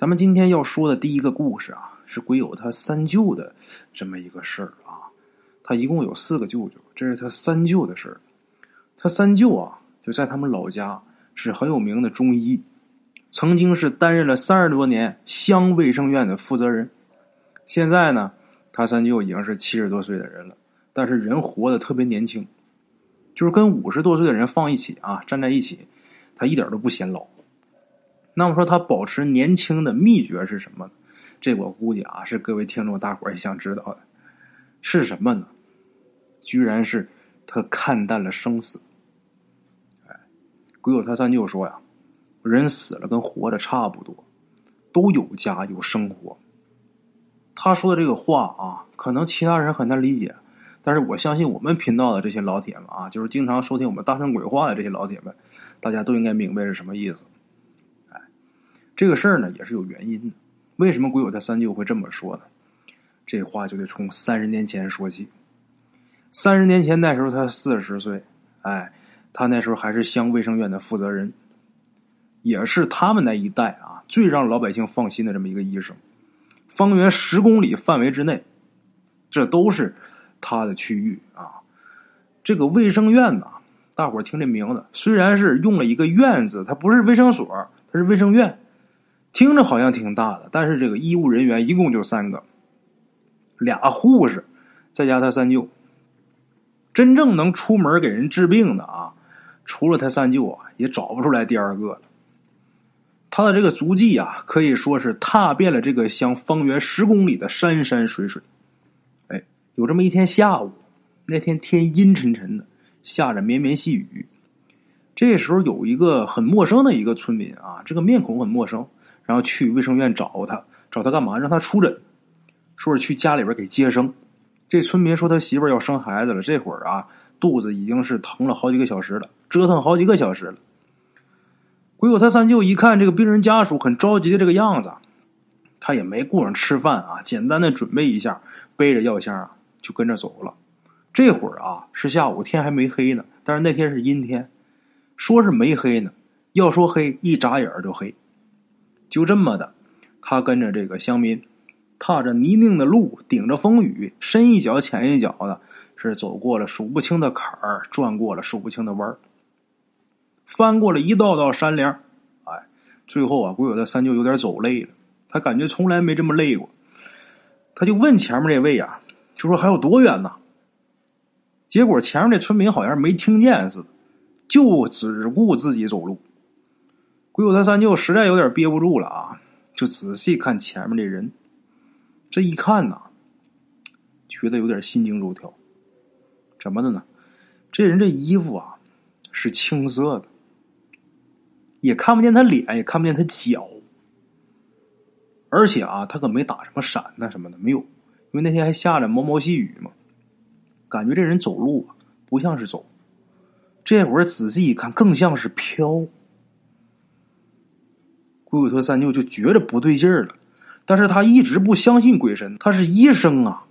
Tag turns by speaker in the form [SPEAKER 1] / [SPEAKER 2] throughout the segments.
[SPEAKER 1] 咱们今天要说的第一个故事啊，是鬼友他三舅的这么一个事儿啊。他一共有四个舅舅，这是他三舅的事儿。他三舅啊，就在他们老家是很有名的中医，曾经是担任了三十多年乡卫生院的负责人。现在呢，他三舅已经是七十多岁的人了，但是人活得特别年轻，就是跟五十多岁的人放一起啊，站在一起，他一点都不显老。那么说他保持年轻的秘诀是什么？这我估计啊，是各位听众大伙儿也想知道的，是什么呢？居然是他看淡了生死。哎，鬼友他三舅说呀，人死了跟活着差不多，都有家有生活。他说的这个话啊，可能其他人很难理解，但是我相信我们频道的这些老铁们啊，就是经常收听我们大圣鬼话的这些老铁们，大家都应该明白是什么意思。这个事儿呢也是有原因的。为什么鬼友他三舅会这么说呢？这话就得从三十年前说起。三十年前那时候他四十岁，哎，他那时候还是乡卫生院的负责人，也是他们那一代啊最让老百姓放心的这么一个医生。方圆十公里范围之内，这都是他的区域啊。这个卫生院呐，大伙儿听这名字，虽然是用了一个“院”字，它不是卫生所，它是卫生院，听着好像挺大的。但是这个医务人员一共就三个，俩护士，再加他三舅。真正能出门给人治病的啊，除了他三舅啊，也找不出来第二个了。他的这个足迹啊，可以说是踏遍了这个乡方圆十公里的山山水水。哎，有这么一天下午，那天天阴沉沉的，下着绵绵细雨。这时候有一个很陌生的一个村民啊，这个面孔很陌生，然后去卫生院找他，找他干嘛？让他出诊，说是去家里边给接生。这村民说他媳妇要生孩子了，这会儿啊，肚子已经是疼了好几个小时了，折腾好几个小时了。鬼友他三舅一看这个病人家属很着急的这个样子，他也没顾上吃饭啊，简单的准备一下，背着药箱啊就跟着走了。这会儿啊是下午，天还没黑呢，但是那天是阴天，说是没黑呢，要说黑，一眨眼就黑。就这么的，他跟着这个乡民。踏着泥泞的路，顶着风雨，深一脚浅一脚的，是走过了数不清的坎儿，转过了数不清的弯儿，翻过了一道道山梁。哎，最后啊，鬼友的三舅有点走累了，他感觉从来没这么累过，他就问前面这位啊，就说还有多远呢？结果前面这村民好像没听见似的，就只顾自己走路。鬼友他三舅实在有点憋不住了啊，就仔细看前面这人。这一看呐，觉得有点心惊肉跳。怎么的呢？这人这衣服啊是青色的，也看不见他脸，也看不见他脚。而且啊，他可没打什么伞呐什么的，没有，因为那天还下着毛毛细雨嘛。感觉这人走路不像是走，这会儿仔细一看，更像是飘。鬼鬼头三舅就觉着不对劲儿了。但是他一直不相信鬼神，他是医生啊。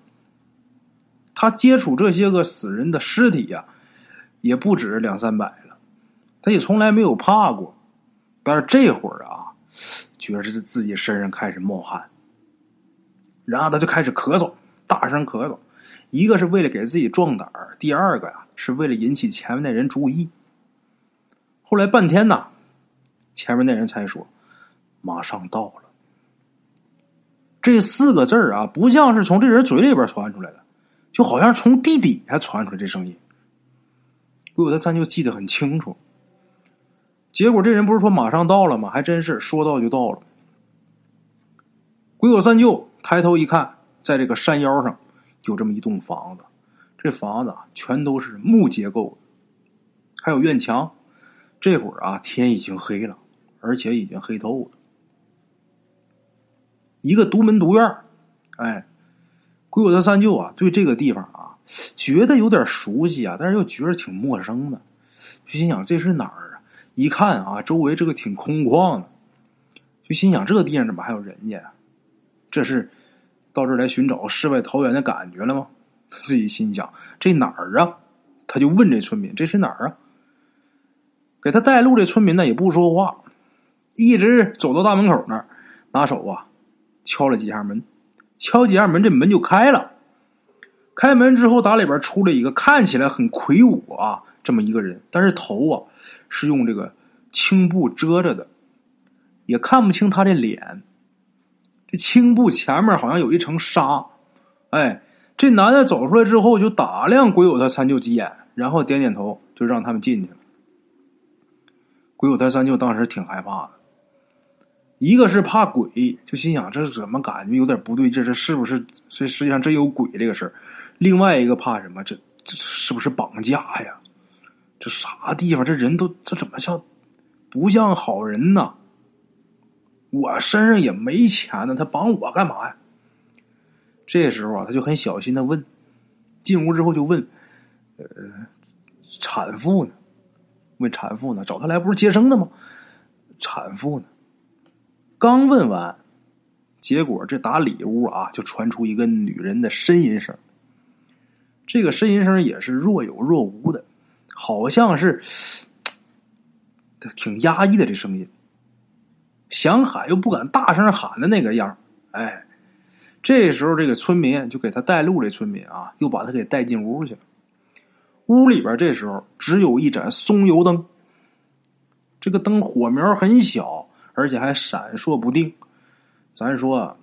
[SPEAKER 1] 他接触这些个死人的尸体呀，也不止两三百了，他也从来没有怕过。但是这会儿啊，觉着自己身上开始冒汗，然后他就开始咳嗽，大声咳嗽。一个是为了给自己壮胆儿，第二个呀是为了引起前面那人注意。后来半天呐，前面那人才说：“马上到了。”这四个字儿啊，不像是从这人嘴里边传出来的，就好像从地底下传出来这声音。鬼友他三舅记得很清楚。结果这人不是说马上到了吗？还真是说到就到了。鬼友三舅抬头一看，在这个山腰上有这么一栋房子，这房子啊全都是木结构，还有院墙。这会儿啊，天已经黑了，而且已经黑透了。一个独门独院哎，鬼友他三舅啊，对这个地方啊，觉得有点熟悉啊，但是又觉得挺陌生的，就心想这是哪儿啊？一看啊，周围这个挺空旷的，就心想这地方怎么还有人家？这是到这儿来寻找世外桃源的感觉了吗？自己心想这哪儿啊？他就问这村民这是哪儿啊？给他带路这村民呢也不说话，一直走到大门口那儿。拿手啊敲了几下门，敲几下门，这门就开了。开门之后，打里边出来一个看起来很魁梧啊，这么一个人，但是头啊是用这个青布遮着的，也看不清他的脸。这青布前面好像有一层纱。哎，这男的走出来之后，就打量鬼友他三舅几眼，然后点点头，就让他们进去了。鬼友他三舅当时挺害怕的，一个是怕鬼，就心想这怎么感觉有点不对劲，这是不是这实际上真有鬼这个事儿？另外一个怕什么？这这是不是绑架呀？这啥地方？这人都这怎么像不像好人呢？我身上也没钱呢，他绑我干嘛呀？这时候啊，他就很小心的问，进屋之后就问，呃，产妇呢？问产妇呢？找他来不是接生的吗？产妇呢？刚问完，结果这打里屋啊，就传出一个女人的呻吟声。这个呻吟声也是若有若无的，好像是 挺压抑的这声音，想喊又不敢大声喊的那个样哎，这时候这个村民就给他带路，这村民啊，又把他给带进屋去了。屋里边这时候只有一盏松油灯，这个灯火苗很小，而且还闪烁不定。咱说，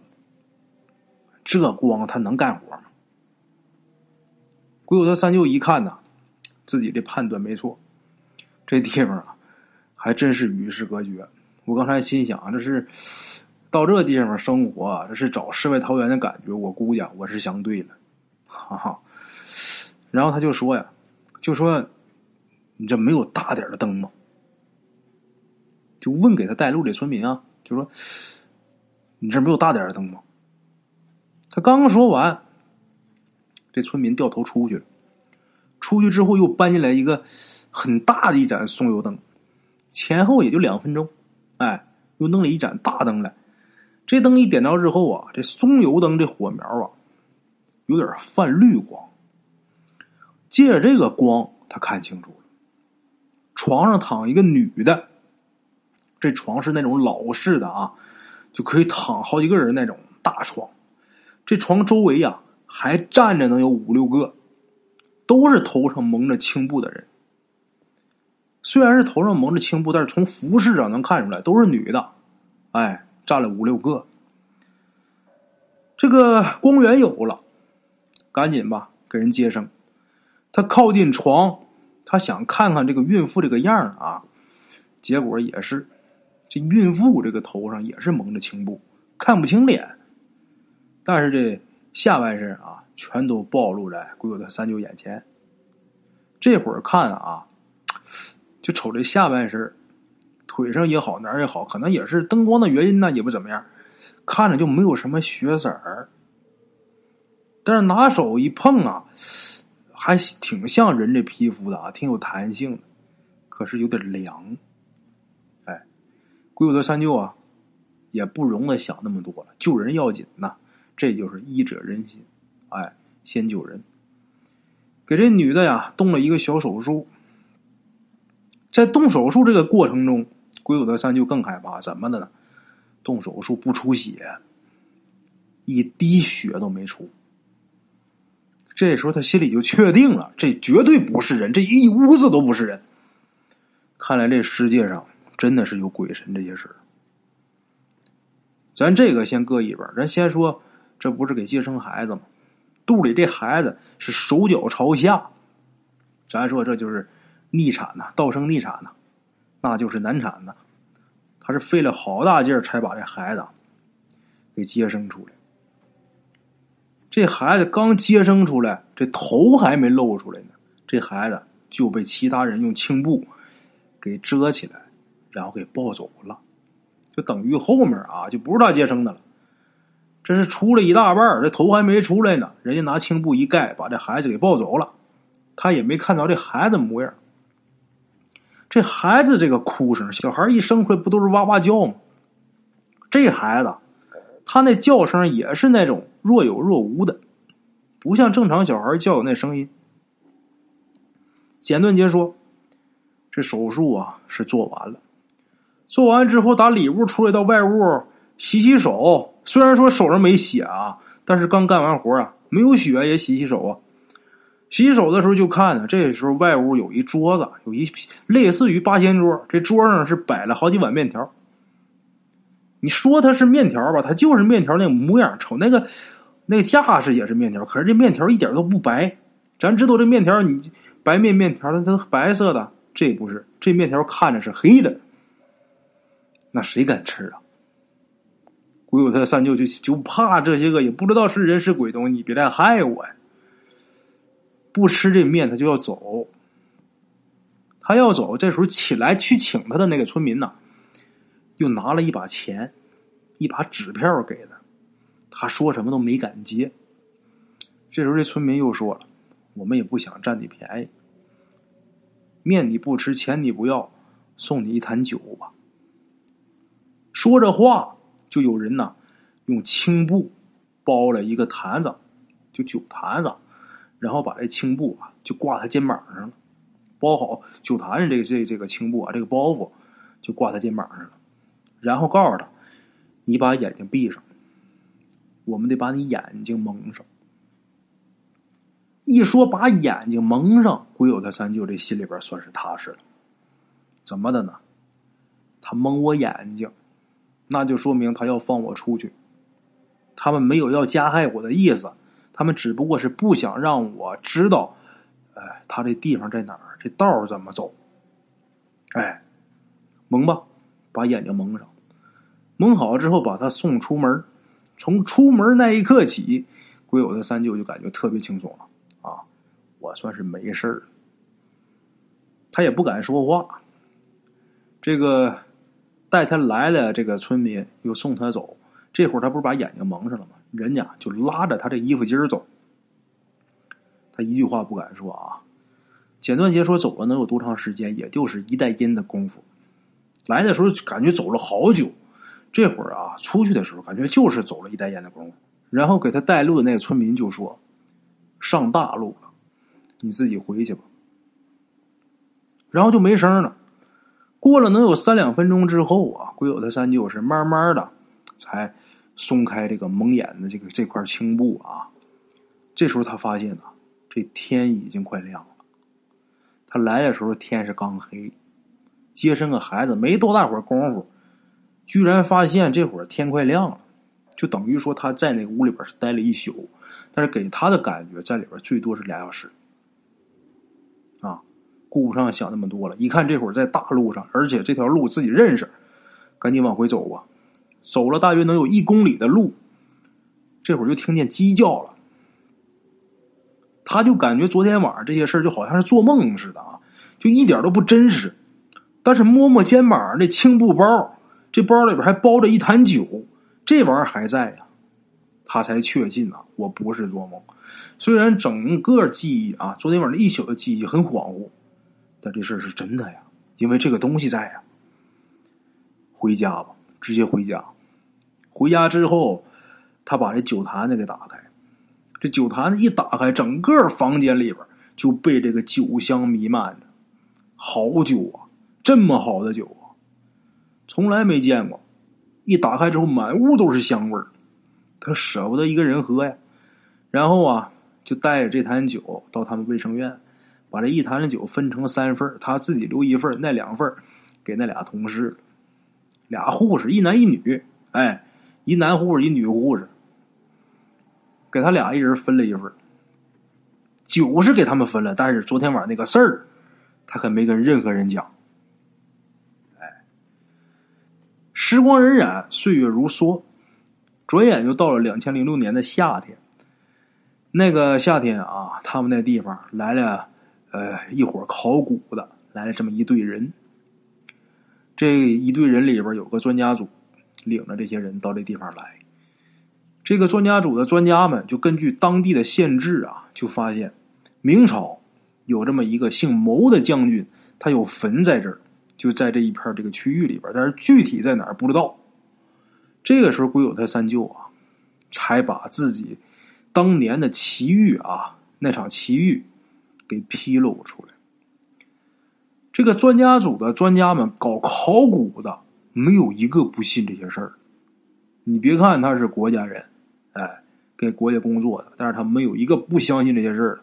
[SPEAKER 1] 这光他能干活吗？鬼友他三舅一看呐，自己的判断没错，这地方啊，还真是与世隔绝。我刚才心想，这是到这地方生活，这是找世外桃源的感觉。我估计啊我是想对了，哈哈。然后他就说呀，就说你这没有大点的灯吗？就问给他带路的村民啊，就说你这没有大点的灯吗？他刚说完。这村民掉头出去了，出去之后又搬进来一个很大的一盏松油灯，前后也就两分钟，哎，又弄了一盏大灯来。这灯一点着之后啊，这松油灯这火苗啊，有点泛绿光。借着这个光，他看清楚了，床上躺一个女的，这床是那种老式的啊，就可以躺好几个人那种大床。这床周围呀。还站着能有五六个，都是头上蒙着青布的人。虽然是头上蒙着青布，但是从服饰上能看出来都是女的。哎，站了五六个。这个光源有了，赶紧吧，给人接生。他靠近床，他想看看这个孕妇这个样啊。结果也是，这孕妇这个头上也是蒙着青布，看不清脸。但是这。下半身啊，全都暴露在鬼友的三舅眼前。这会儿看啊，就瞅这下半身，腿上也好，哪儿也好，可能也是灯光的原因呢，也不怎么样，看着就没有什么血色儿。但是拿手一碰啊，还挺像人这皮肤的啊，挺有弹性的，可是有点凉。鬼友的三舅啊，也不容得想那么多了，救人要紧呐。这就是医者仁心，哎，先救人。给这女的呀动了一个小手术，在动手术这个过程中，鬼友德三舅更害怕，怎么的呢？动手术不出血，一滴血都没出。这时候他心里就确定了，这绝对不是人，这一屋子都不是人。看来这世界上真的是有鬼神这些事。咱这个先搁一边，咱先说。这不是给接生孩子吗？肚里这孩子是手脚朝下，咱说这就是逆产呐，倒生逆产呐，那就是难产呐。他是费了好大劲儿才把这孩子给接生出来。这孩子刚接生出来，这头还没露出来呢，这孩子就被其他人用青布给遮起来，然后给抱走了，就等于后面啊就不是他接生的了。这是出了一大半这头还没出来呢，人家拿青布一盖，把这孩子给抱走了。他也没看到这孩子模样。这孩子这个哭声，小孩一生出来不都是哇哇叫吗？这孩子，他那叫声也是那种若有若无的，不像正常小孩叫有那声音。简短截说，这手术啊是做完了，做完之后打里屋出来到外屋。洗洗手。虽然说手上没血啊，但是刚干完活啊，没有血也洗洗手啊。洗手的时候就看呢，这时候外屋有一桌子，有一类似于八仙桌，这桌上是摆了好几碗面条。你说它是面条吧，它就是面条那模样，瞅那个那个架势也是面条，可是这面条一点都不白。咱知道这面条，你白面面条它它白色的，这不是，这面条看着是黑的。那谁敢吃啊？鬼友他三舅就就怕这些个也不知道是人是鬼东西，你别再害我呀！不吃这面，他就要走。他要走，这时候起来去请他的那个村民呐，又拿了一把钱，一把纸票给他。他说什么都没敢接。这时候这村民又说了：“我们也不想占你便宜，面你不吃，钱你不要，送你一坛酒吧。”说着话，就有人呐用青布包了一个坛子，就酒坛子。然后把这青布啊，就挂他肩膀上了，包好酒坛子这这这个青布啊，这个包袱就挂他肩膀上了。然后告诉他：“你把眼睛闭上，我们得把你眼睛蒙上。”一说把眼睛蒙上，鬼友他三舅这心里边算是踏实了。怎么的呢？他蒙我眼睛，那就说明他要放我出去。他们没有要加害我的意思。他们只不过是不想让我知道，哎，他这地方在哪儿，这道怎么走？哎，蒙吧，把眼睛蒙上，蒙好之后把他送出门。从出门那一刻起，鬼友的三舅就感觉特别轻松了啊，我算是没事儿。他也不敢说话。这个带他来了这个村民又送他走，这会儿他不是把眼睛蒙上了吗？人家就拉着他这衣服襟儿走，他一句话不敢说啊。简短截说走了能有多长时间？也就是一袋烟的功夫。来的时候感觉走了好久，这会儿啊出去的时候感觉就是走了一袋烟的功夫。然后给他带路的那个村民就说：“上大路了，你自己回去吧。”然后就没声了。过了能有三两分钟之后啊，鬼友他三舅是慢慢的才。松开这个蒙眼的这个这块青布啊，这时候他发现呐，这天已经快亮了。他来的时候天是刚黑，接生个孩子没多大会儿功夫，居然发现这会儿天快亮了，就等于说他在那屋里边是待了一宿，但是给他的感觉在里边最多是俩小时。顾不上想那么多了，一看这会儿在大路上，而且这条路自己认识，赶紧往回走吧。走了大约能有一公里的路，这会儿就听见鸡叫了。他就感觉昨天晚上这些事儿就好像是做梦似的啊，就一点都不真实。但是摸摸肩膀那青布包，这包里边还包着一坛酒，这玩意儿还在呀，他才确信呐，我不是做梦。虽然整个记忆啊，昨天晚上一宿的记忆很恍惚，但这事儿是真的呀，因为这个东西在呀。回家吧，直接回家。回家之后，他把这酒坛子给打开，这酒坛子一打开，整个房间里边就被这个酒香弥漫着。好酒啊，这么好的酒啊，从来没见过。一打开之后，满屋都是香味儿。他舍不得一个人喝呀，然后啊，就带着这坛酒到他们卫生院，把这一坛子酒分成三份他自己留一份那两份给那俩同事，俩护士，一男一女，哎。一男护士，一女护士，给他俩一人分了一份酒是给他们分了，但是昨天晚上那个事儿，他可没跟任何人讲。哎，时光荏苒，岁月如梭，转眼就到了两千零六年的夏天。那个夏天啊，他们那地方来了，呃，一伙考古的，来了这么一队人。这一队人里边有个专家组。领着这些人到这地方来，这个专家组的专家们就根据当地的县志啊，就发现明朝有这么一个姓牟的将军，他有坟在这儿，就在这一片这个区域里边，但是具体在哪儿不知道。这个时候，鬼友他三舅啊，才把自己当年的奇遇啊，那场奇遇给披露出来。这个专家组的专家们搞考古的。没有一个不信这些事儿，你别看他是国家人，哎，给国家工作的，但是他没有一个不相信这些事儿。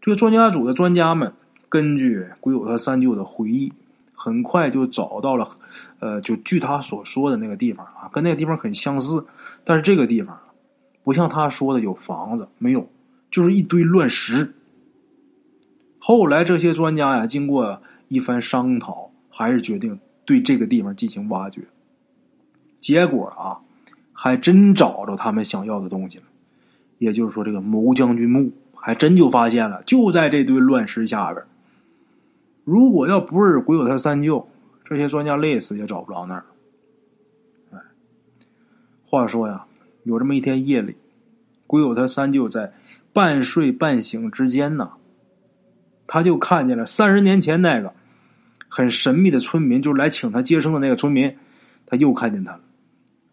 [SPEAKER 1] 这个专家组的专家们根据鬼友他三舅的回忆，很快就找到了，呃，就据他所说的那个地方啊，跟那个地方很相似，但是这个地方不像他说的有房子，没有，就是一堆乱石。后来这些专家呀，经过一番商讨，还是决定对这个地方进行挖掘。结果啊，还真找着他们想要的东西了，也就是说，这个谋将军墓还真就发现了，就在这堆乱石下边。如果要不是鬼友他三舅，这些专家累死也找不着那儿。哎，话说呀，有这么一天夜里，鬼友他三舅在半睡半醒之间呢，他就看见了三十年前那个很神秘的村民，就是来请他接生的那个村民，他又看见他了。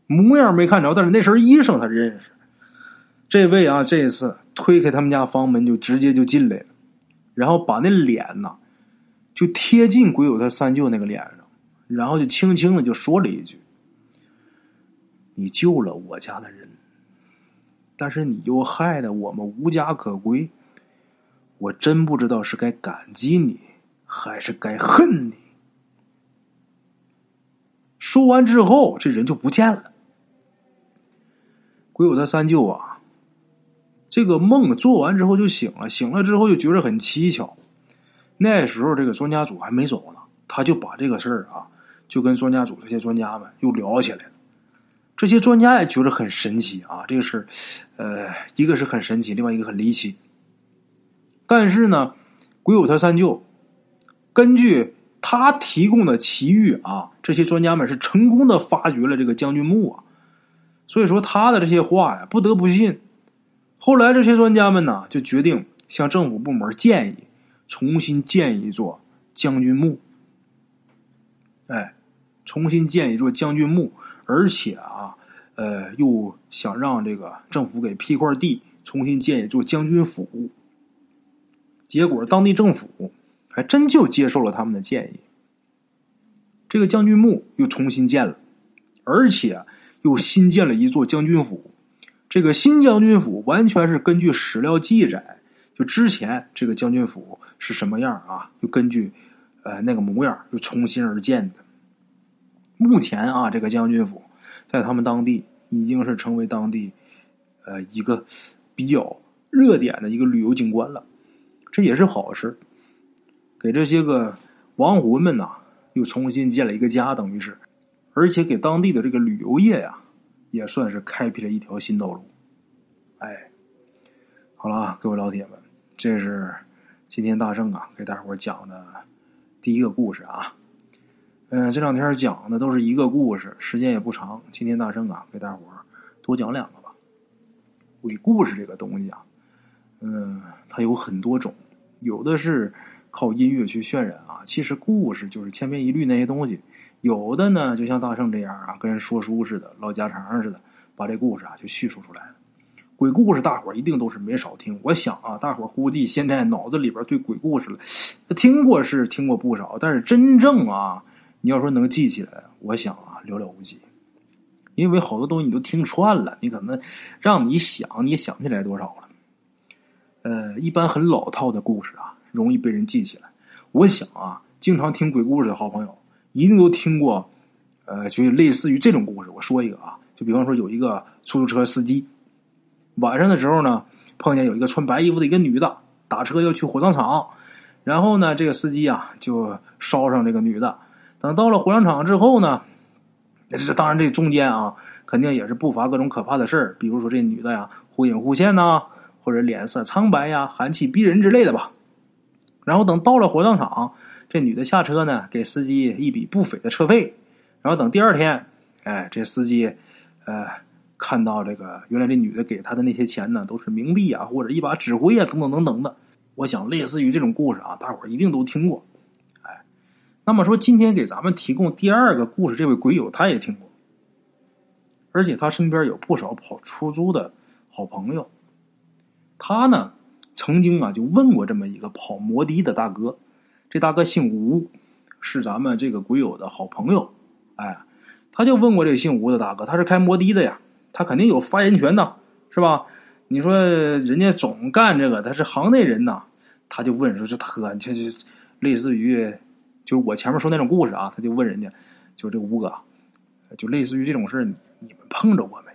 [SPEAKER 1] 模样没看着，但是那身衣裳他认识。这位啊，这次推开他们家房门就直接就进来了，然后把那脸呐就贴近鬼友他三舅那个脸上，然后就轻轻的就说了一句：“你救了我家的人，但是你又害得我们无家可归，我真不知道是该感激你还是该恨你。”说完之后，这人就不见了。鬼友他三舅啊，这个梦做完之后就醒了，醒了之后就觉得很蹊跷。那时候这个专家组还没走呢，他就把这个事儿啊，就跟专家组这些专家们又聊起来了。这些专家也觉得很神奇啊，这个事儿，呃，一个是很神奇，另外一个很离奇。但是呢，鬼友他三舅根据他提供的奇遇啊，这些专家们是成功的发掘了这个将军墓啊。所以说他的这些话呀，不得不信。后来这些专家们呢，就决定向政府部门建议，重新建一座将军墓。哎，重新建一座将军墓，而且啊，呃，又想让这个政府给批块地，重新建一座将军府。结果当地政府还真就接受了他们的建议，这个将军墓又重新建了，而且。又新建了一座将军府，这个新将军府完全是根据史料记载，就之前这个将军府是什么样啊？就根据呃那个模样又重新而建的。目前啊，这个将军府在他们当地已经是成为当地呃一个比较热点的一个旅游景观了，这也是好事，给这些个亡魂们呐又重新建了一个家，等于是。而且给当地的这个旅游业呀，也算是开辟了一条新道路。哎，好了，各位老铁们，这是今天大圣啊给大伙讲的第一个故事啊。嗯，这两天讲的都是一个故事，时间也不长。今天大圣啊给大伙多讲两个吧。鬼故事这个东西啊，嗯，它有很多种，有的是靠音乐去渲染啊，其实故事就是千篇一律那些东西。有的呢，就像大圣这样啊，跟人说书似的，唠家常似的，把这故事啊就叙述出来了。鬼故事大伙儿一定都是没少听。我想啊，大伙儿估计现在脑子里边对鬼故事了，听过是听过不少，但是真正啊，你要说能记起来，我想啊，寥寥无几。因为好多东西你都听串了，你可能让你想，你想不起来多少了。呃，一般很老套的故事啊，容易被人记起来。我想啊，经常听鬼故事的好朋友。一定都听过，呃，就类似于这种故事。我说一个啊，就比方说有一个出租车司机，晚上的时候呢，碰见有一个穿白衣服的一个女的打车要去火葬场，然后呢，这个司机啊就捎上这个女的。等到了火葬场之后呢，这当然这中间啊，肯定也是不乏各种可怕的事儿，比如说这女的呀忽隐忽现呐，或者脸色苍白呀、寒气逼人之类的吧。然后等到了火葬场。这女的下车呢，给司机一笔不菲的车费。然后等第二天，哎，这司机，呃，看到这个原来这女的给他的那些钱呢，都是冥币啊，或者一把纸灰啊，等等等等的。我想，类似于这种故事啊，大伙儿一定都听过。哎，那么说，今天给咱们提供第二个故事，这位鬼友他也听过，而且他身边有不少跑出租的好朋友。他呢，曾经啊，就问过这么一个跑摩的的大哥。这大哥姓吴，是咱们这个鬼友的好朋友。哎，他就问过这个姓吴的大哥，他是开摩的的呀，他肯定有发言权呐，是吧？你说人家总干这个，他是行内人呐，他就问说：“这大哥，这这类似于，就是我前面说那种故事啊，他就问人家，就这吴哥，就类似于这种事你你们碰着过没？”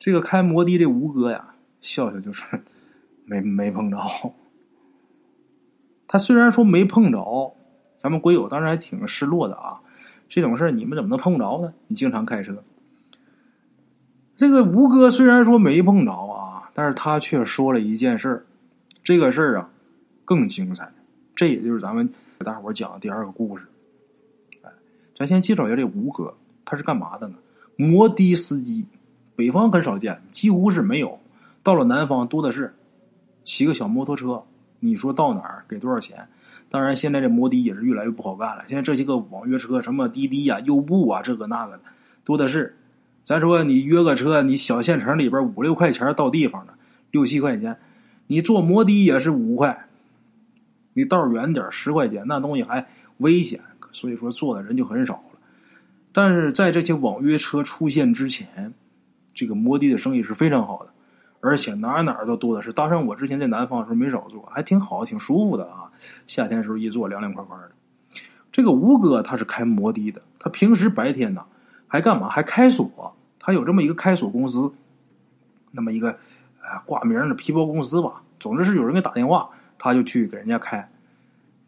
[SPEAKER 1] 这个开摩的这吴哥呀，笑笑就说：“没没碰着。”他虽然说没碰着，咱们鬼友当时还挺失落的啊。这种事你们怎么能碰着呢？你经常开车。这个吴哥虽然说没碰着啊，但是他却说了一件事这个事儿啊更精彩。这也就是咱们给大伙讲的第二个故事。哎，咱先介绍一下这吴哥，他是干嘛的呢？摩的司机，北方很少见，几乎是没有。到了南方多的是，骑个小摩托车，你说到哪儿给多少钱？当然，现在这摩的也是越来越不好干了。现在这些个网约车，什么滴滴呀、优步啊，这个那个的多的是。咱说你约个车，你小县城里边五六块钱到地方的，六七块钱，你坐摩的也是五块。你道远点十块钱，那东西还危险，所以说坐的人就很少了。但是在这些网约车出现之前，这个摩的的生意是非常好的。而且哪哪都多的是，大上我之前在南方的时候没少坐，还挺好，挺舒服的啊。夏天的时候一坐凉凉快快的。这个吴哥他是开摩的的，他平时白天呢还干嘛？还开锁，他有这么一个开锁公司，那么一个呃挂名的皮包公司吧。总之是有人给打电话，他就去给人家开。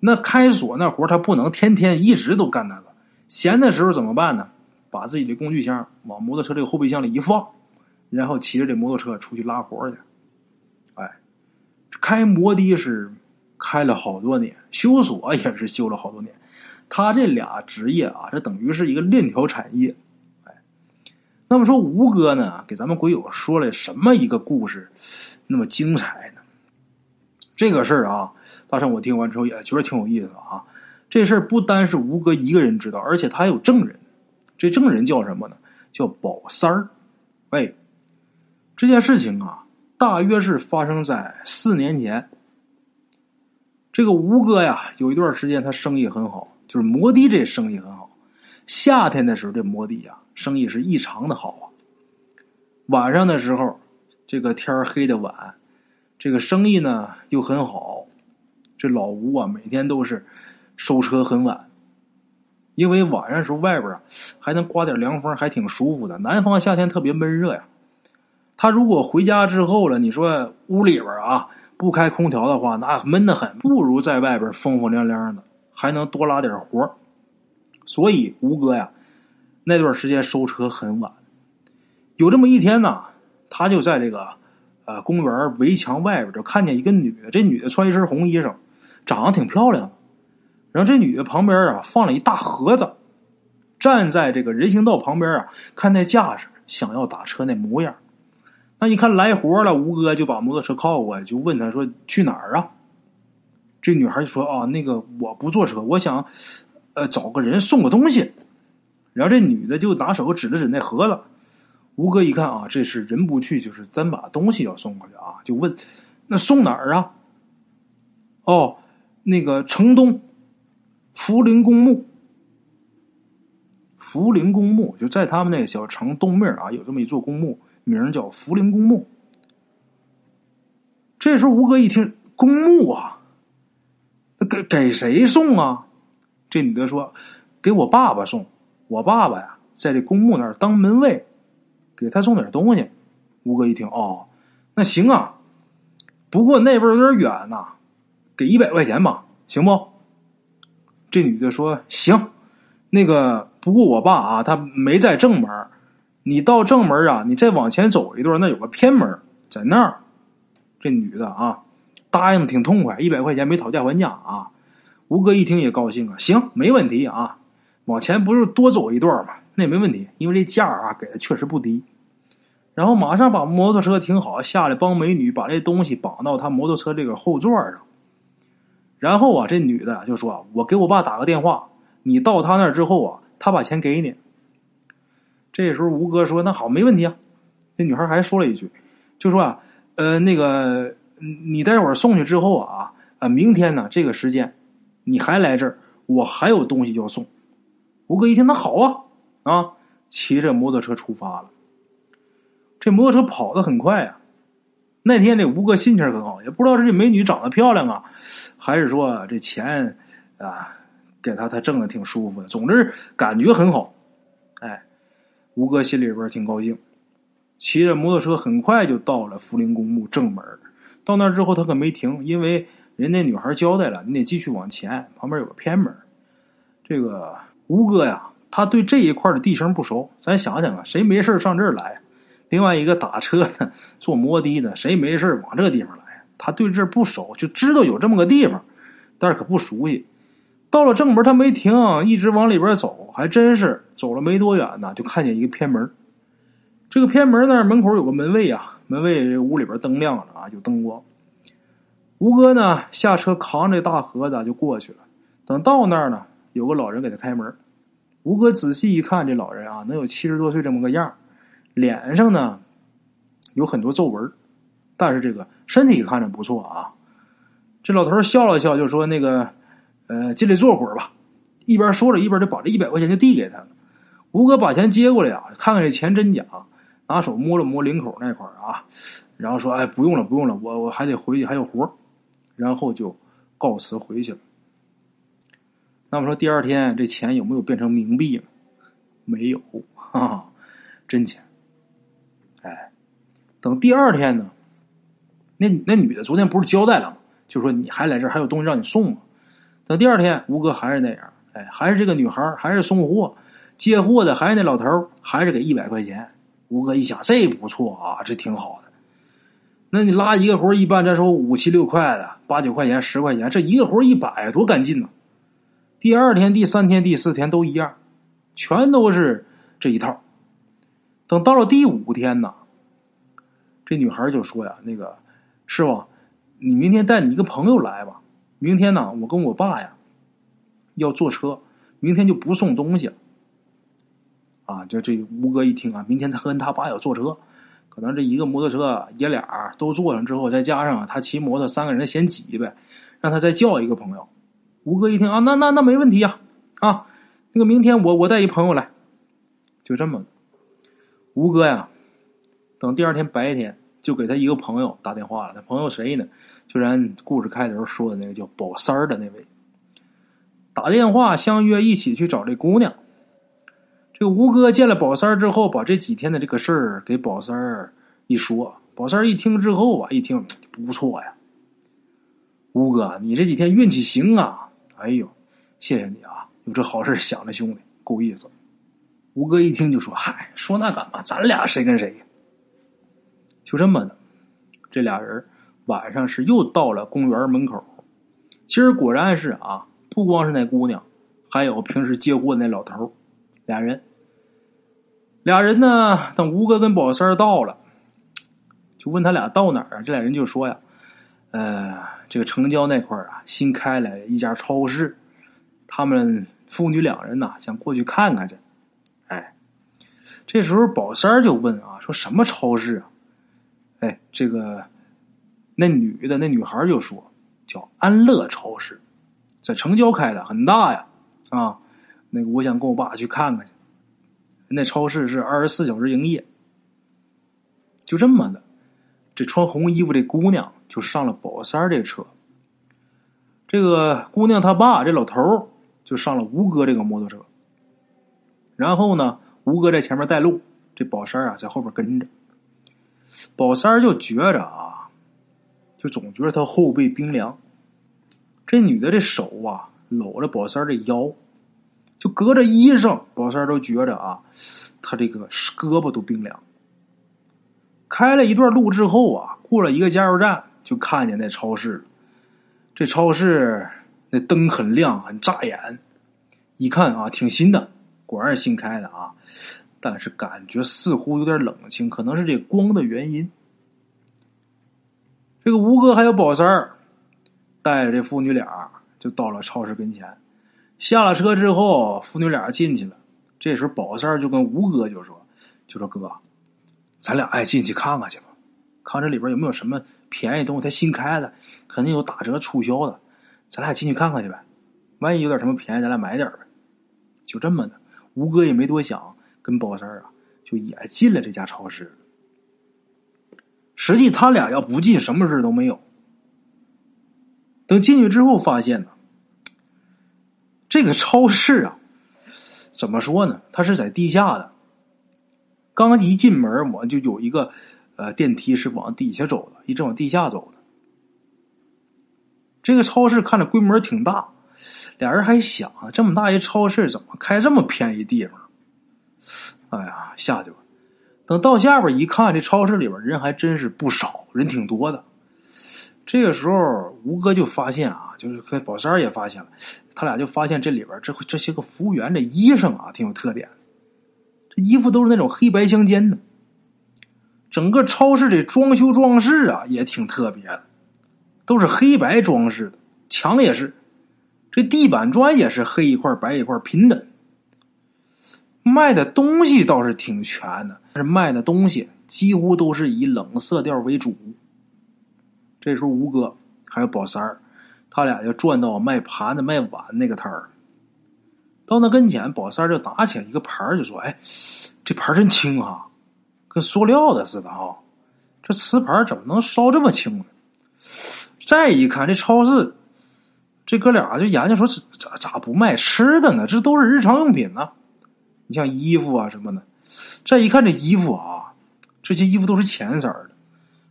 [SPEAKER 1] 那开锁那活他不能天天一直都干那个，闲的时候怎么办呢？把自己的工具箱往摩托车这个后备箱里一放。然后骑着这摩托车出去拉活去，哎，开摩的是开了好多年，修锁也是修了好多年。他这俩职业啊，这等于是一个链条产业。哎，那么说吴哥呢，给咱们鬼友说了什么一个故事，那么精彩呢？这个事儿啊，大圣我听完之后也觉得挺有意思的啊。这事儿不单是吴哥一个人知道，而且他还有证人。这证人叫什么呢？叫宝三儿。喂。这件事情啊，大约是发生在四年前。这个吴哥呀，有一段时间他生意很好，就是摩的这生意很好。夏天的时候，这摩的呀，生意是异常的好啊。晚上的时候，这个天黑的晚，这个生意呢又很好。这老吴啊，每天都是收车很晚，因为晚上时候外边啊还能刮点凉风，还挺舒服的。南方夏天特别闷热呀。他如果回家之后了，你说屋里边啊不开空调的话，那闷得很，不如在外边风风凉凉的，还能多拉点活所以吴哥呀，那段时间收车很晚。有这么一天呢，他就在这个呃公园围墙外边就看见一个女的，这女的穿一身红衣裳，长得挺漂亮。然后这女的旁边啊放了一大盒子，站在这个人行道旁边啊，看那架势，想要打车那模样。那一看来活了，吴哥就把摩托车靠过，就问他说：“去哪儿啊？”这女孩就说：“啊，那个我不坐车，我想，呃，找个人送个东西。”然后这女的就拿手指了指那盒子。吴哥一看啊，这是人不去，就是咱把东西要送过去啊，就问：“那送哪儿啊？”哦，那个城东福陵公墓，福陵公墓就在他们那个小城东面啊，有这么一座公墓。名叫福陵公墓。这时候吴哥一听公墓啊，给给谁送啊？这女的说：“给我爸爸送。我爸爸呀，在这公墓那儿当门卫，给他送点东西。”吴哥一听，哦，那行啊。不过那边有点远呐，给一百块钱吧，行不？这女的说：“行。”那个不过我爸啊，他没在正门。你到正门啊，你再往前走一段，那有个偏门，在那儿。这女的啊，答应的挺痛快，一百块钱没讨价还价啊。吴哥一听也高兴啊，行，没问题啊。往前不是多走一段吗？那也没问题，因为这价啊给的确实不低。然后马上把摩托车停好，下来帮美女把这东西绑到她摩托车这个后座上。然后啊，这女的就说：“我给我爸打个电话，你到他那儿之后啊，他把钱给你。”这时候吴哥说：“那好，没问题啊。”这女孩还说了一句，就说：“啊，呃，那个，你待会儿送去之后啊，啊，明天呢这个时间，你还来这儿，我还有东西要送。”吴哥一听，那好啊，啊，骑着摩托车出发了。这摩托车跑得很快啊。那天这吴哥心情很好，也不知道是这美女长得漂亮啊，还是说这钱啊给他他挣的挺舒服的。总之感觉很好。吴哥心里边挺高兴，骑着摩托车很快就到了福陵公墓正门。到那之后他可没停，因为人那女孩交代了，你得继续往前，旁边有个偏门。这个吴哥呀，他对这一块的地形不熟。咱想想啊，谁没事上这儿来？另外一个打车的、坐摩的的，谁没事往这个地方来？他对这不熟，就知道有这么个地方，但是可不熟悉。到了正门，他没停，一直往里边走，还真是走了没多远呢，就看见一个偏门。这个偏门那儿门口有个门卫啊，门卫屋里边灯亮着啊，有灯光。吴哥呢下车扛着大盒子就过去了。等到那儿呢，有个老人给他开门。吴哥仔细一看，这老人啊，能有七十多岁这么个样脸上呢有很多皱纹，但是这个身体看着不错啊。这老头笑了笑，就说：“那个，呃，进来坐会儿吧。”一边说着，一边就把这一百块钱就递给他了。吴哥把钱接过来啊，看看这钱真假，拿手摸了摸领口那块啊，然后说：“哎，不用了，不用了，我我还得回去，还有活然后就告辞回去了。那么说，第二天这钱有没有变成冥币呢？没有，哈哈，真钱。哎，等第二天呢，那那女的昨天不是交代了吗？就说你还来这儿，还有东西让你送吗？等第二天，吴哥还是那样，哎，还是这个女孩，还是送货，接货的还是那老头，还是给一百块钱。吴哥一想，这不错啊，这挺好的。那你拉一个活一般咱说五七六块的，八九块钱、十块钱，这一个活一百，多干劲呢！第二天、第三天、第四天都一样，全都是这一套。等到了第五天呢，这女孩就说呀：“那个师傅，你明天带你一个朋友来吧。明天呢，我跟我爸呀要坐车，明天就不送东西了。”啊，就这吴哥一听啊，明天他跟他爸要坐车。可能这一个摩托车爷俩都坐上之后，再加上他骑摩托，三个人嫌挤呗，让他再叫一个朋友。吴哥一听啊，那那那没问题呀，啊，那个明天我我带一朋友来，就这么。吴哥呀，等第二天白天就给他一个朋友打电话了。他朋友谁呢？就咱故事开头说的那个叫宝三儿的那位。打电话相约一起去找这姑娘。这吴哥见了宝三儿之后，把这几天的这个事儿给宝三儿一说。宝三儿一听之后啊，一听不错呀，吴哥，你这几天运气行啊！哎呦，谢谢你啊，有这好事想着兄弟，够意思。吴哥一听就说：“嗨，说那干嘛？咱俩谁跟谁？”就这么的，这俩人晚上是又到了公园门口。其实果然是啊，不光是那姑娘，还有平时接货那老头俩人。俩人呢？等吴哥跟宝三到了，就问他俩到哪儿啊？这俩人就说呀：“呃，这个城郊那块啊，新开了一家超市，他们父女两人呐，想过去看看去。”哎，这时候宝三就问啊：“说什么超市啊？”哎，这个那女的那女孩就说：“叫安乐超市，在城郊开的，很大呀。啊，那个我想跟我爸去看看去。”那超市是二十四小时营业，就这么的。这穿红衣服这姑娘就上了宝三这车，这个姑娘她爸这老头就上了吴哥这个摩托车。然后呢，吴哥在前面带路，这宝三啊在后边跟着。宝三就觉着啊，就总觉得他后背冰凉。这女的这手啊搂着宝三这腰。就隔着衣裳，宝三都觉着啊，他这个胳膊都冰凉。开了一段路之后啊，过了一个加油站，就看见那超市。这超市那灯很亮，很扎眼。一看啊，挺新的，果然是新开的啊。但是感觉似乎有点冷清，可能是这光的原因。这个吴哥还有宝三儿带着这父女俩就到了超市跟前。下了车之后，父女俩进去了。这时候，宝三就跟吴哥就说：“就说哥，咱俩爱进去看看去吧，看这里边有没有什么便宜东西。他新开的，肯定有打折促销的，咱俩进去看看去呗。万一有点什么便宜，咱俩买点呗。”就这么的，吴哥也没多想，跟宝三啊，就也进了这家超市。实际他俩要不进，什么事都没有。等进去之后，发现呢，这个超市啊，怎么说呢？它是在地下的。刚一进门，我就有一个呃电梯是往底下走的，一直往地下走的。这个超市看着规模挺大，俩人还想啊，这么大一超市怎么开这么偏一地方？哎呀，下去吧。等到下边一看，这超市里边人还真是不少，人挺多的。这个时候，吴哥就发现啊，就是跟宝三也发现了，他俩就发现这里边这这些个服务员这衣裳啊，挺有特点的，这。衣服都是那种黑白相间的，整个超市的装修装饰啊也挺特别的，都是黑白装饰的，墙也是，这地板砖也是黑一块白一块拼的。卖的东西倒是挺全的，但是卖的东西几乎都是以冷色调为主。这时候吴哥还有宝三儿，他俩就转到卖盘子卖碗那个摊儿。到那跟前，宝三就拿起来一个盘儿，就说：“哎，这盘真轻啊，跟塑料的似的啊！这瓷盘怎么能烧这么轻呢？”再一看，这超市，这哥俩就研究说：“咋咋不卖吃的呢？这都是日常用品呢。你像衣服啊什么的。再一看这衣服啊，这些衣服都是浅色的，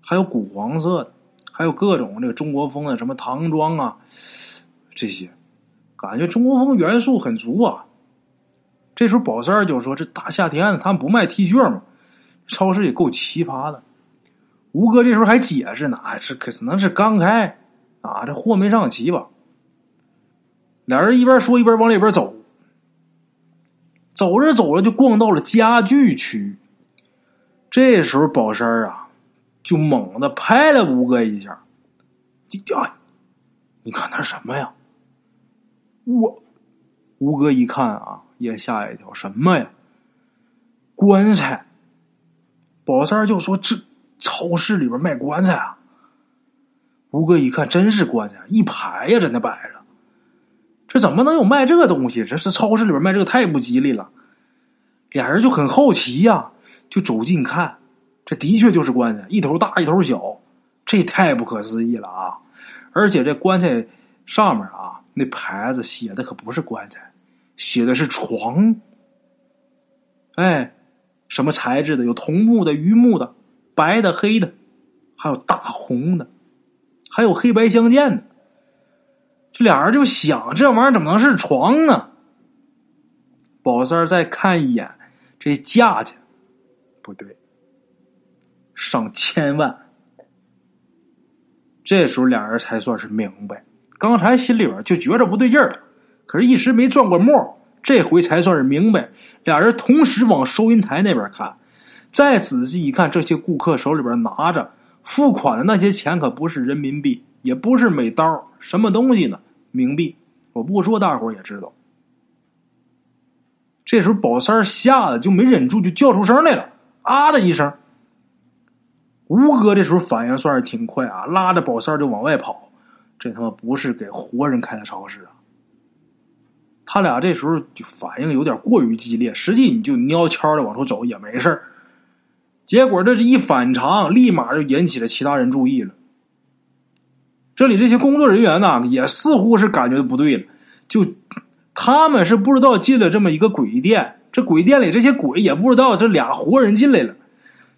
[SPEAKER 1] 还有古黄色的，还有各种这个中国风的什么唐装啊，这些。”感觉中国风元素很足啊！这时候宝三就说：“这大夏天的，他们不卖 T 恤吗？超市也够奇葩的。”吴哥这时候还解释呢：“哎，这可能是刚开啊，这货没上齐吧？”俩人一边说一边往里边走，走着走着就逛到了家具区。这时候宝三啊，就猛地拍了吴哥一下：“你掉你看那什么呀？”我吴哥一看啊，也吓一跳，什么呀？棺材！宝三就说：“这超市里边卖棺材啊！”吴哥一看，真是棺材，一排呀，在那摆着。这怎么能有卖这个东西？这是超市里边卖这个，太不吉利了。俩人就很好奇呀，就走近看，这的确就是棺材，一头大一头小，这太不可思议了啊！而且这棺材上面啊。那牌子写的可不是棺材，写的是床。哎，什么材质的？有桐木的、榆木的、白的、黑的，还有大红的，还有黑白相间的。这俩人就想，这玩意儿怎么能是床呢？宝三再看一眼这价钱，不对，上千万。这时候俩人才算是明白。刚才心里边就觉着不对劲儿，可是一时没转过目，这回才算是明白。俩人同时往收银台那边看，再仔细一看，这些顾客手里边拿着付款的那些钱，可不是人民币，也不是美刀，什么东西呢？冥币。我不说，大伙也知道。这时候宝三吓得就没忍住，就叫出声来了，啊的一声。吴哥这时候反应算是挺快啊，拉着宝三就往外跑。这他妈不是给活人开的超市啊！他俩这时候就反应有点过于激烈，实际你就蔫悄的往出走也没事结果这是一反常，立马就引起了其他人注意了。这里这些工作人员呢，也似乎是感觉不对了，就他们是不知道进了这么一个鬼店，这鬼店里这些鬼也不知道这俩活人进来了，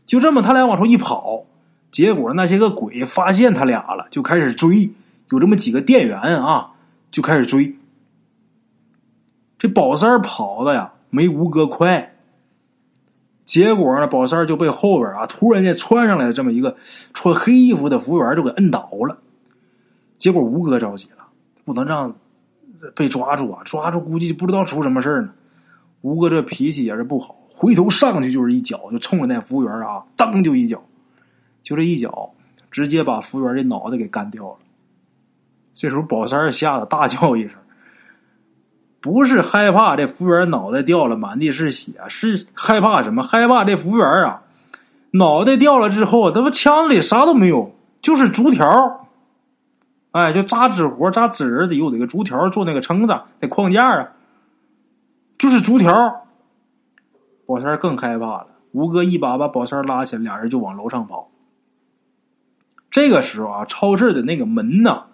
[SPEAKER 1] 就这么他俩往出一跑，结果那些个鬼发现他俩了，就开始追。有这么几个店员啊，就开始追。这宝三跑的呀，没吴哥快。结果呢，宝三就被后边啊突然间窜上来的这么一个穿黑衣服的服务员就给摁倒了。结果吴哥着急了，不能让被抓住啊！抓住估计不知道出什么事呢。吴哥这脾气也是不好，回头上去就是一脚，就冲着那服务员啊，当就一脚，就这一脚，直接把服务员这脑袋给干掉了。这时候，宝三吓得大叫一声，不是害怕这服务员脑袋掉了满地是血，是害怕什么？害怕这服务员啊，脑袋掉了之后，他妈枪里啥都没有，就是竹条哎，就扎纸活、扎纸人的有那个竹条做那个撑子、那框架啊。就是竹条。宝三更害怕了，吴哥一把把宝三拉起来，俩人就往楼上跑。这个时候啊，超市的那个门呢，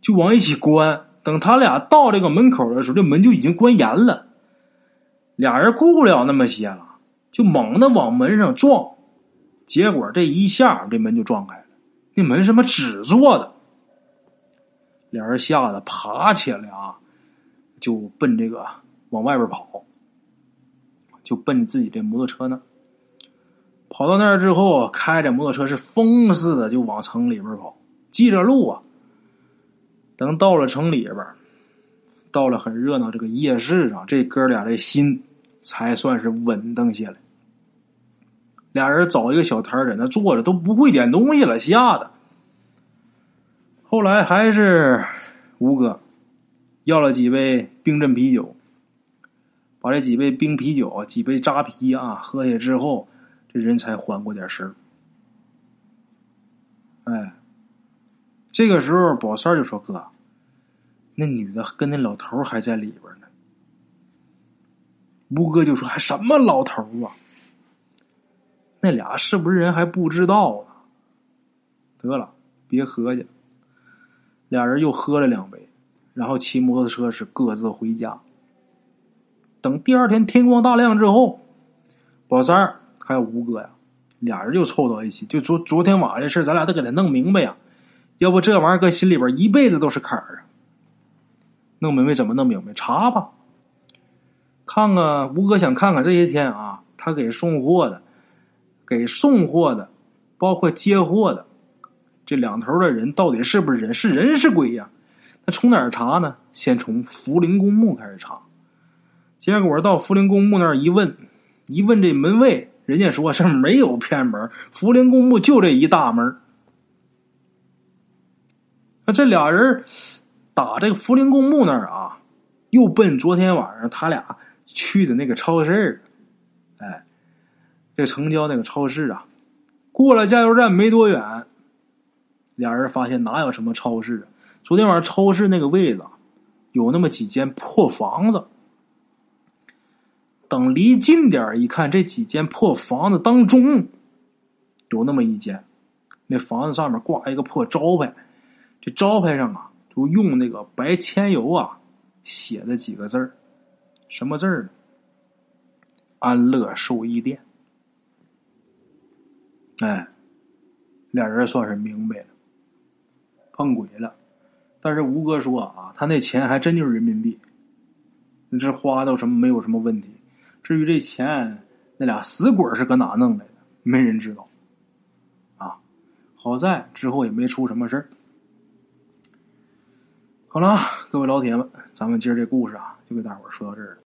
[SPEAKER 1] 就往一起关。等他俩到这个门口的时候，这门就已经关严了。俩人顾不了那么些了，就猛的往门上撞。结果这一下，这门就撞开了。那门什么纸做的？俩人吓得爬起来啊，就奔这个往外边跑，就奔自己这摩托车呢。跑到那儿之后，开着摩托车是疯似的就往城里边跑，记着路啊。等到了城里边，到了很热闹这个夜市上，这哥俩的心才算是稳当下来。俩人找一个小摊在那坐着，都不会点东西了，吓得。后来还是吴哥要了几杯冰镇啤酒，把这几杯冰啤酒、几杯扎啤啊喝下之后，这人才缓过点神哎。这个时候，宝三就说：“哥，那女的跟那老头还在里边呢。”吴哥就说：“还什么老头啊？那俩是不是人还不知道呢？得了，别合计。”俩人又喝了两杯，然后骑摩托车是各自回家。等第二天天光大亮之后，宝三儿还有吴哥呀，俩人就凑到一起，就昨昨天晚上的事咱俩得给他弄明白呀。要不这玩意儿搁心里边一辈子都是坎儿啊！弄明白怎么弄明白？查吧，看看吴哥想看看这些天啊，他给送货的、给送货的，包括接货的这两头的人到底是不是人？是人是鬼呀？那从哪儿查呢？先从福陵公墓开始查。结果到福陵公墓那儿一问，一问这门卫，人家说是没有偏门，福陵公墓就这一大门。那这俩人打这个福陵公墓那儿啊，又奔昨天晚上他俩去的那个超市哎，这城郊那个超市啊，过了加油站没多远，俩人发现哪有什么超市啊？昨天晚上超市那个位子有那么几间破房子。等离近点一看，这几间破房子当中有那么一间，那房子上面挂一个破招牌。这招牌上啊，就用那个白铅油啊写的几个字儿，什么字儿呢？安乐寿衣店。哎，俩人算是明白了，碰鬼了。但是吴哥说啊，他那钱还真就是人民币，你这花到什么没有什么问题。至于这钱，那俩死鬼是搁哪弄来的，没人知道。啊，好在之后也没出什么事儿。好了，各位老铁们，咱们今儿这故事啊，就给大伙儿说到这儿了。